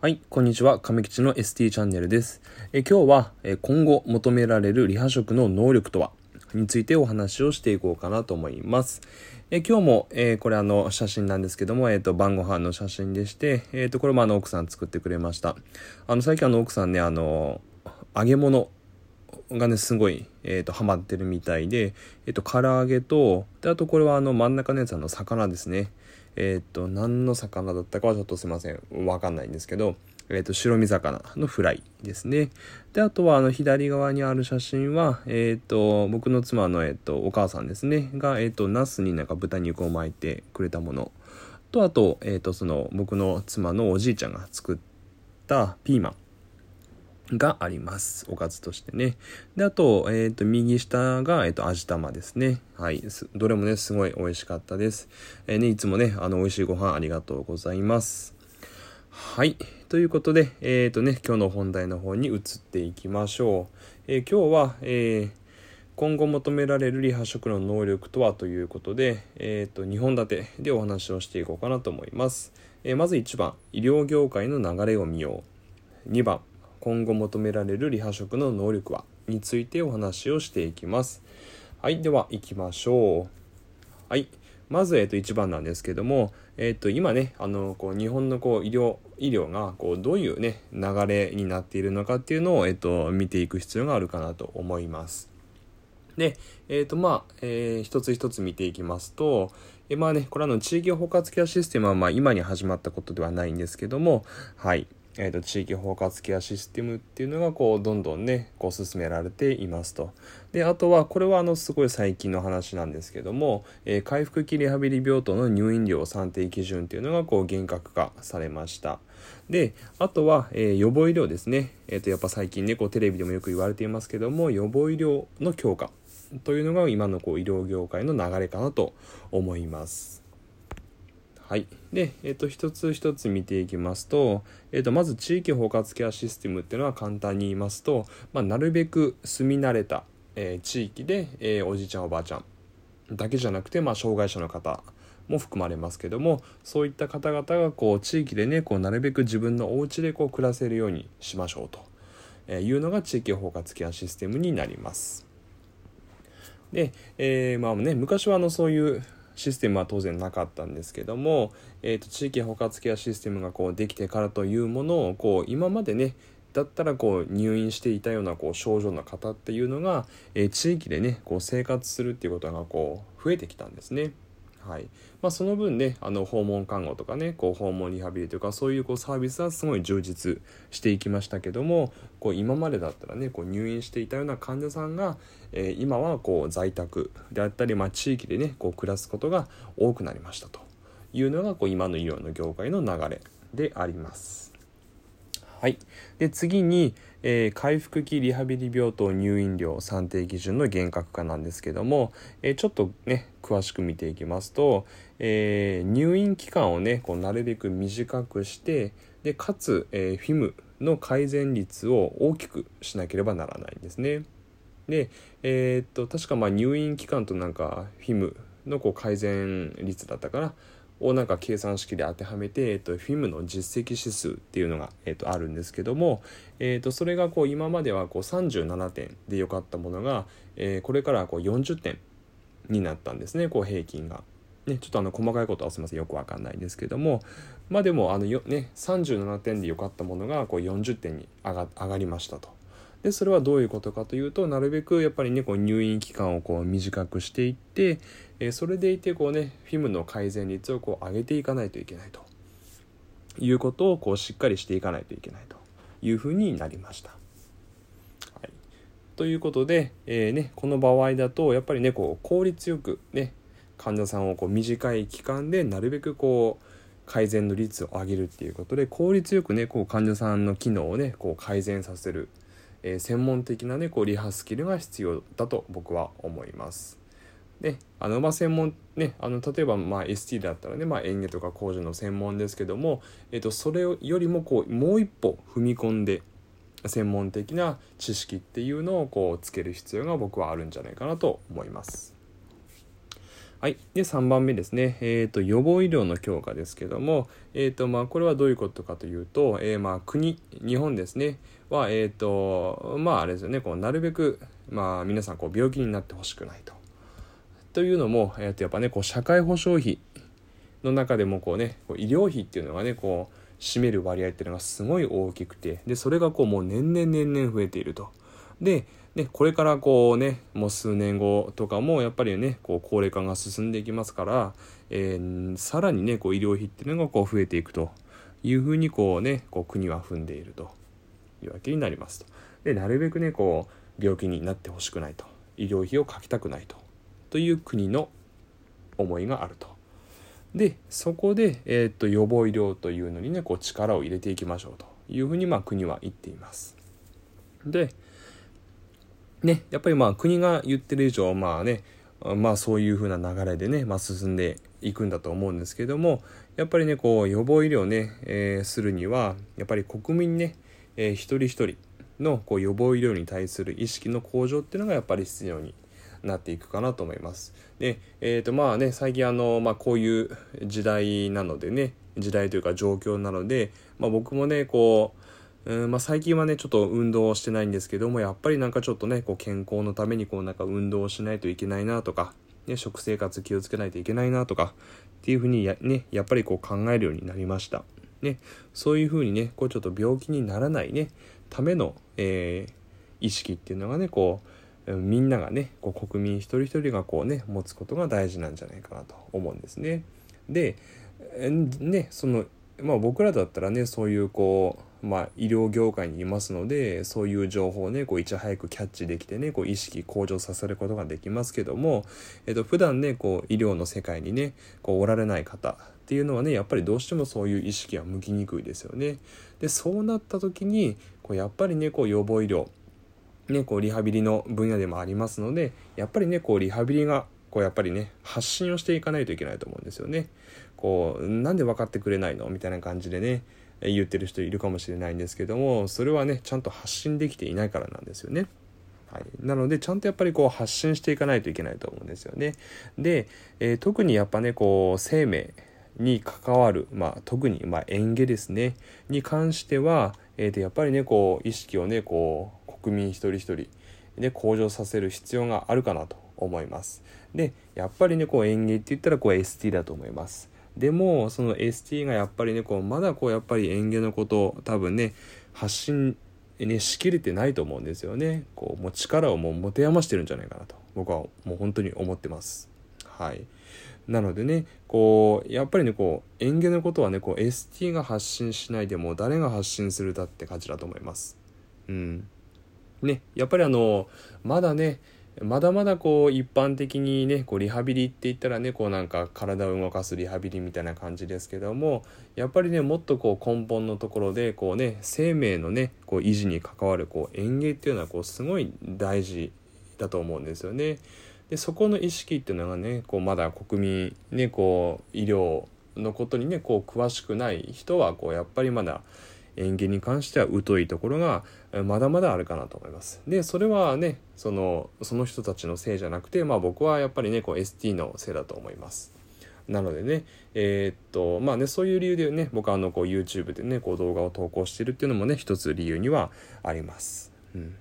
はい、こんにちは。亀吉の ST チャンネルです。え今日はえ今後求められるリハ職の能力とは？についてお話をしていこうかなと思います。え今日も、えー、これあの写真なんですけども、えっ、ー、と晩ご飯の写真でして、えっ、ー、とこれもあの奥さん作ってくれました。あの最近あの奥さんね、あの揚げ物がね、すごい、えっ、と、ハマってるみたいで、えっ、と、唐揚げと、で、あとこれはあの真ん中のやつあの魚ですね。えっ、と、何の魚だったかはちょっとすいません。わかんないんですけど、えっ、と、白身魚のフライですね。で、あとは、あの、左側にある写真は、えっ、と、僕の妻の、えっ、と、お母さんですね。が、えっ、と、ナスになんか豚肉を巻いてくれたもの。と、あと、えっ、と、その、僕の妻のおじいちゃんが作ったピーマン。があります。おかずとしてね。で、あと、えっ、ー、と、右下が、えっ、ー、と、味玉ですね。はい。どれもね、すごい美味しかったです。えー、ね、いつもね、あの、美味しいご飯ありがとうございます。はい。ということで、えっ、とね、今日の本題の方に移っていきましょう。え今日は、え今後求められるリハ職の能力とはということで、えっ、と、2本立てでお話をしていこうかなと思います。えまず1番、医療業界の流れを見よう。2番、今後求められるリハ職の能力はについてお話をしていきます。はい、では行きましょう。はい。まず、えっと、1番なんですけども、えっと、今ね、あの、こう、日本のこう、医療、医療が、こう、どういうね、流れになっているのかっていうのを、えっと、見ていく必要があるかなと思います。で、えっ、ー、と、まあ、えー、一つ一つ見ていきますと、えまあね、これあの、地域包括ケアシステムは、まあ、今に始まったことではないんですけども、はい。えーと、地域包括ケアシステムっていうのがこうどんどんねこう進められていますと。であとはこれはあのすごい最近の話なんですけども、えー、回復期リハビリ病棟の入院料算定基準っていうのがこう厳格化されました。であとは、えー、予防医療ですね、えーと、やっぱ最近ねこうテレビでもよく言われていますけども予防医療の強化というのが今のこう医療業界の流れかなと思います。はい。で、えっ、と、一つ一つ見ていきますと、えっ、と、まず地域包括ケアシステムっていうのは簡単に言いますと、まあ、なるべく住み慣れた、えー、地域で、え、おじいちゃんおばあちゃんだけじゃなくて、まあ、障害者の方も含まれますけども、そういった方々が、こう、地域でね、こう、なるべく自分のお家でこう、暮らせるようにしましょうと、えいうのが地域包括ケアシステムになります。で、えー、まあね、昔はあの、そういう、システムは当然なかったんですけども、えーと、地域包括ケアシステムがこうできてからというものをこう今までねだったらこう入院していたようなこう症状の方っていうのが、えー、地域でねこう生活するっていうことがこう増えてきたんですね。はい。まあ、その分ねあの訪問看護とかねこう訪問リハビリとかそういうこうサービスはすごい充実していきましたけどもこう今までだったらねこう入院していたような患者さんが、えー、今はこう在宅であったり、まあ、地域でねこう暮らすことが多くなりましたと。いうのがこう今の医療の業界の流れであります。はい、で次に、えー、回復期リハビリ病棟入院料算定基準の厳格化なんですけども、えー、ちょっとね詳しく見ていきますと、えー、入院期間をねこうなるべく短くしてでかつ、えフィムの改善率を大きくしなければならないんですね。で、えっと確かまあ入院期間となんかフィムのこう改善率だったかなをなんか計算式で当てはめて、えっと、フィムの実績指数っていうのが、えっと、あるんですけども、えっと、それがこう今まではこう37点で良かったものが、えー、これからこう40点になったんですねこう平均が。ね、ちょっとあの細かいことはすみませんよくわかんないですけどもまあでもあのよ、ね、37点で良かったものがこう40点に上が上がりましたと。でそれはどういうことかというとなるべくやっぱりねこう入院期間をこう短くしていって、えー、それでいてこうねフィムの改善率をこう上げていかないといけないということをこうしっかりしていかないといけないというふうになりました。ということで、えーね、この場合だとやっぱりねこう効率よくね患者さんをこう短い期間でなるべくこう改善の率を上げるっていうことで効率よくねこう患者さんの機能をねこう改善させるえー、専門的なねこうリハスキルが必要だと僕は思います。であのまあ専門ねあの例えばまあ ST だったらね、まあ、園芸とか工事の専門ですけども、えー、とそれよりもこうもう一歩踏み込んで専門的な知識っていうのをこうつける必要が僕はあるんじゃないかなと思います。はい。で、3番目ですね。えっ、ー、と、予防医療の強化ですけども、えっ、ー、と、まあ、これはどういうことかというと、えー、まあ、国、日本ですね、は、えっ、と、まあ、あれですよね、こう、なるべく、まあ、皆さん、こう、病気になってほしくないと。というのも、えっ、と、やっぱね、こう、社会保障費の中でも、こうね、こう医療費っていうのがね、こう、占める割合っていうのがすごい大きくて、で、それがこう、もう年々年々増えていると。で、ね、これからこうねもう数年後とかもやっぱりねこう高齢化が進んでいきますから、えー、さらにねこう医療費っていうのがこう増えていくというふうにこうねこう国は踏んでいるというわけになりますと。でなるべくねこう病気になってほしくないと医療費をかけたくないとという国の思いがあると。でそこで、えー、っと予防医療というのにねこう力を入れていきましょうというふうにまあ国は言っています。でね、やっぱりまあ国が言ってる以上、まあね、まあそういう風な流れでね、まあ進んでいくんだと思うんですけども、やっぱりね、こう予防医療ね、えー、するには、やっぱり国民ね、えー、一人一人のこう予防医療に対する意識の向上っていうのがやっぱり必要になっていくかなと思います。で、えっ、ー、とまあね、最近あの、まあこういう時代なのでね、時代というか状況なので、まあ僕もね、こう、うんまあ、最近はねちょっと運動をしてないんですけどもやっぱりなんかちょっとねこう健康のためにこうなんか運動をしないといけないなとか、ね、食生活気をつけないといけないなとかっていうふうにや,、ね、やっぱりこう考えるようになりました。ね、そういうふうにねこうちょっと病気にならないねための、えー、意識っていうのがねこうみんながねこう国民一人一人がこうね持つことが大事なんじゃないかなと思うんですね。でねそのまあ僕らだったらねそういうこうまあ、医療業界にいますのでそういう情報をねこういち早くキャッチできてねこう意識向上させることができますけども、えっと普段ねこう医療の世界にねこうおられない方っていうのはねやっぱりどうしてもそういう意識は向きにくいですよね。でそうなった時にこうやっぱりねこう予防医療ね、こうリハビリの分野でもありますのでやっぱりねこうリハビリがこうやっぱりね発信をしていかないといけないと思うんですよね。こうなんで分かってくれないの？みたいな感じでね言ってる人いるかもしれないんですけどもそれはねちゃんと発信できていないからなんですよね。はい、なのでちゃんとやっぱりこう発信していかないといけないと思うんですよね。で、えー、特にやっぱねこう生命に関わる、まあ、特に、まあ、園芸ですねに関しては、えー、でやっぱりねこう意識をねこう国民一人一人。で向上させる必要があるかなと思います。でやっぱりねこう園芸って言ったらこう ST だと思います。でもその ST がやっぱりねこうまだこうやっぱり園芸のことを多分ね発信ねしきれてないと思うんですよね。こうもう力をもう持て余してるんじゃないかなと僕はもう本当に思ってます。はい。なのでねこうやっぱりねこう園芸のことはねこう ST が発信しないでも誰が発信するだって感じだと思います。うん。ねやっぱりあのまだねまだまだこう一般的にねこうリハビリって言ったらねこうなんか体を動かすリハビリみたいな感じですけどもやっぱりねもっとこう根本のところでこうね生命のねこう維持に関わるこう園芸っていうのはこうすごい大事だと思うんですよね。でそこの意識っていうのがねこうまだ国民ねこう医療のことにねこう詳しくない人はこうやっぱりまだ園芸に関しては疎いところがまだまだあるかなと思います。でそれはねそのその人たちのせいじゃなくて、まあ、僕はやっぱりねこう ST のせいだと思います。なのでね、えー、っと、まあね、そういう理由でね、僕はあの、こう、YouTube でね、こう、動画を投稿してるっていうのもね、一つ理由にはあります。うん。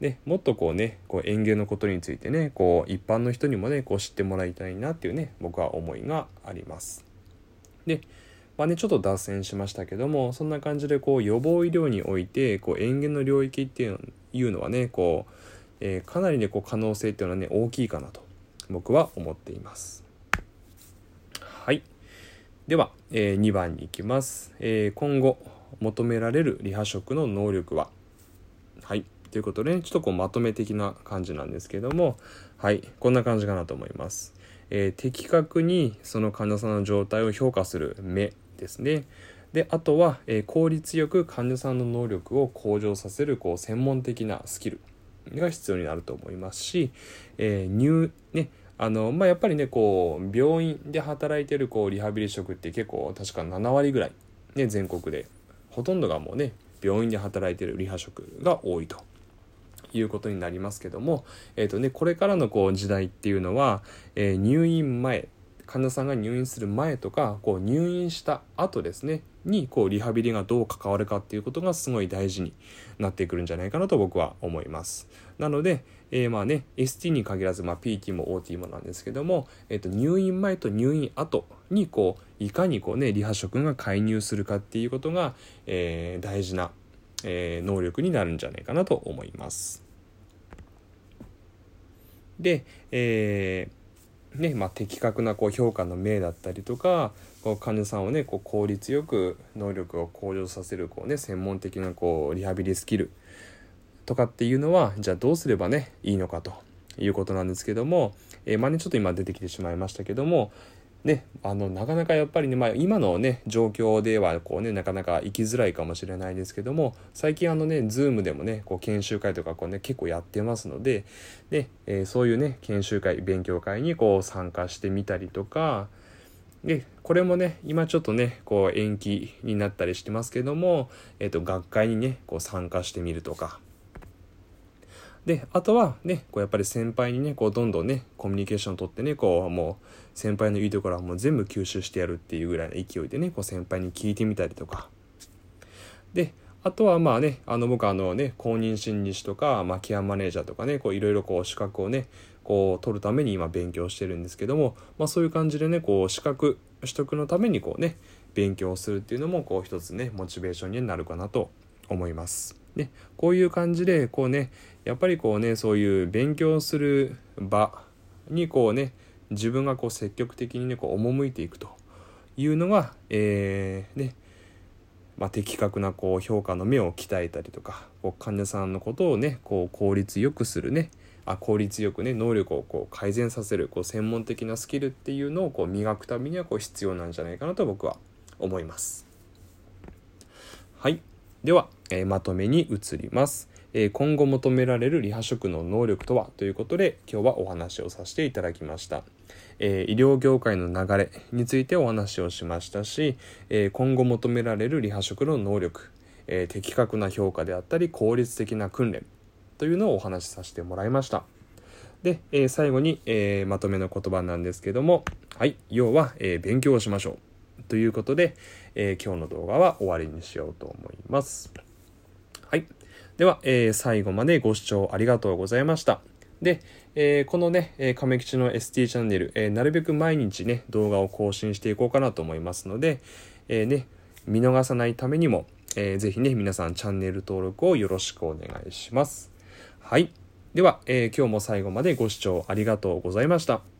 で、もっとこうね、こう、園芸のことについてね、こう、一般の人にもね、こう、知ってもらいたいなっていうね、僕は思いがあります。で、まあね、ちょっと脱線しましたけども、そんな感じでこう予防医療において、こう園芸の領域っていうのはね、こう、えー、かなりね、こう可能性っていうのはね、大きいかなと僕は思っています。はい。では、えー、2番に行きます。えー、今後求められるリハ職の能力は？はい。ということで、ね、ちょっとこうまとめ的な感じなんですけども、はい。こんな感じかなと思います。えー、的確にその患者さんの状態を評価する目ですね。であとは、えー、効率よく患者さんの能力を向上させるこう専門的なスキルが必要になると思いますし、えー、入ねあのまあ、やっぱりねこう病院で働いてるこうリハビリ職って結構確か7割ぐらい、ね、全国でほとんどがもうね病院で働いてるリハ職が多いということになりますけども、えーとね、これからのこう時代っていうのは、えー、入院前患者さんが入院する前とかこう入院した後ですねにこうリハビリがどう関わるかっていうことがすごい大事になってくるんじゃないかなと僕は思います。なので、えー、まあね ST に限らず、まあ、PT も OT もなんですけども、えー、と入院前と入院後にこういかにこうねリハ職が介入するかっていうことが、えー、大事な、えー、能力になるんじゃないかなと思います。で、えーねまあ、的確なこう評価の命だったりとかこう患者さんをねこう効率よく能力を向上させるこう、ね、専門的なこうリハビリスキルとかっていうのはじゃあどうすればねいいのかということなんですけども、えー、まあねちょっと今出てきてしまいましたけどもね、あのなかなかやっぱりね、まあ、今のね状況ではこうねなかなか行きづらいかもしれないですけども最近あのね Zoom でもねこう研修会とかこうね結構やってますのでで、えー、そういうね研修会勉強会にこう参加してみたりとかでこれもね今ちょっとねこう延期になったりしてますけども、えーと学会にねこう参加してみるとかであとはねこうやっぱり先輩にねこうどんどんねコミュニケーション取ってねこうもう先輩のいいところはもう全部吸収してやるっていうぐらいの勢いでねこう先輩に聞いてみたりとかであとはまあねあの僕あのね公認心理師とか、まあ、ケアマネージャーとかねこういろいろこう資格をねこう取るために今勉強してるんですけども、まあ、そういう感じでねこう資格取得のためにこうね勉強するっていうのもこう一つねモチベーションになるかなと思います。ね、こういう感じでこうねやっぱりこうねそういう勉強する場にこうね自分がこう積極的にねこう赴いていくというのが、えー、ねまあ、的確なこう評価の目を鍛えたりとかこう患者さんのことをねこう効率よくするねあ効率よくね能力をこう改善させるこう専門的なスキルっていうのをこう磨くためにはこう必要なんじゃないかなと僕は思います。では、えー、まとめに移ります。え今後求められるリハ職の能力とは？ということで今日はお話をさせていただきました、えー、医療業界の流れについてお話をしましたし、えー、今後求められるリハ職の能力、え、的確な評価であったり効率的な訓練というのをお話しさせてもらいました。で、え最後に、えまとめの言葉なんですけどもはい要は、え勉強をしましょう。ということで、え今日の動画は終わりにしようと思いますはいでは、えー、最後までご視聴ありがとうございました。で、えー、このね、え、亀吉の ST チャンネル、えー、なるべく毎日ね、動画を更新していこうかなと思いますので、え、ね、見逃さないためにも、えー、ぜひね、皆さんチャンネル登録をよろしくお願いします。はい。では、え、今日も最後までご視聴ありがとうございました。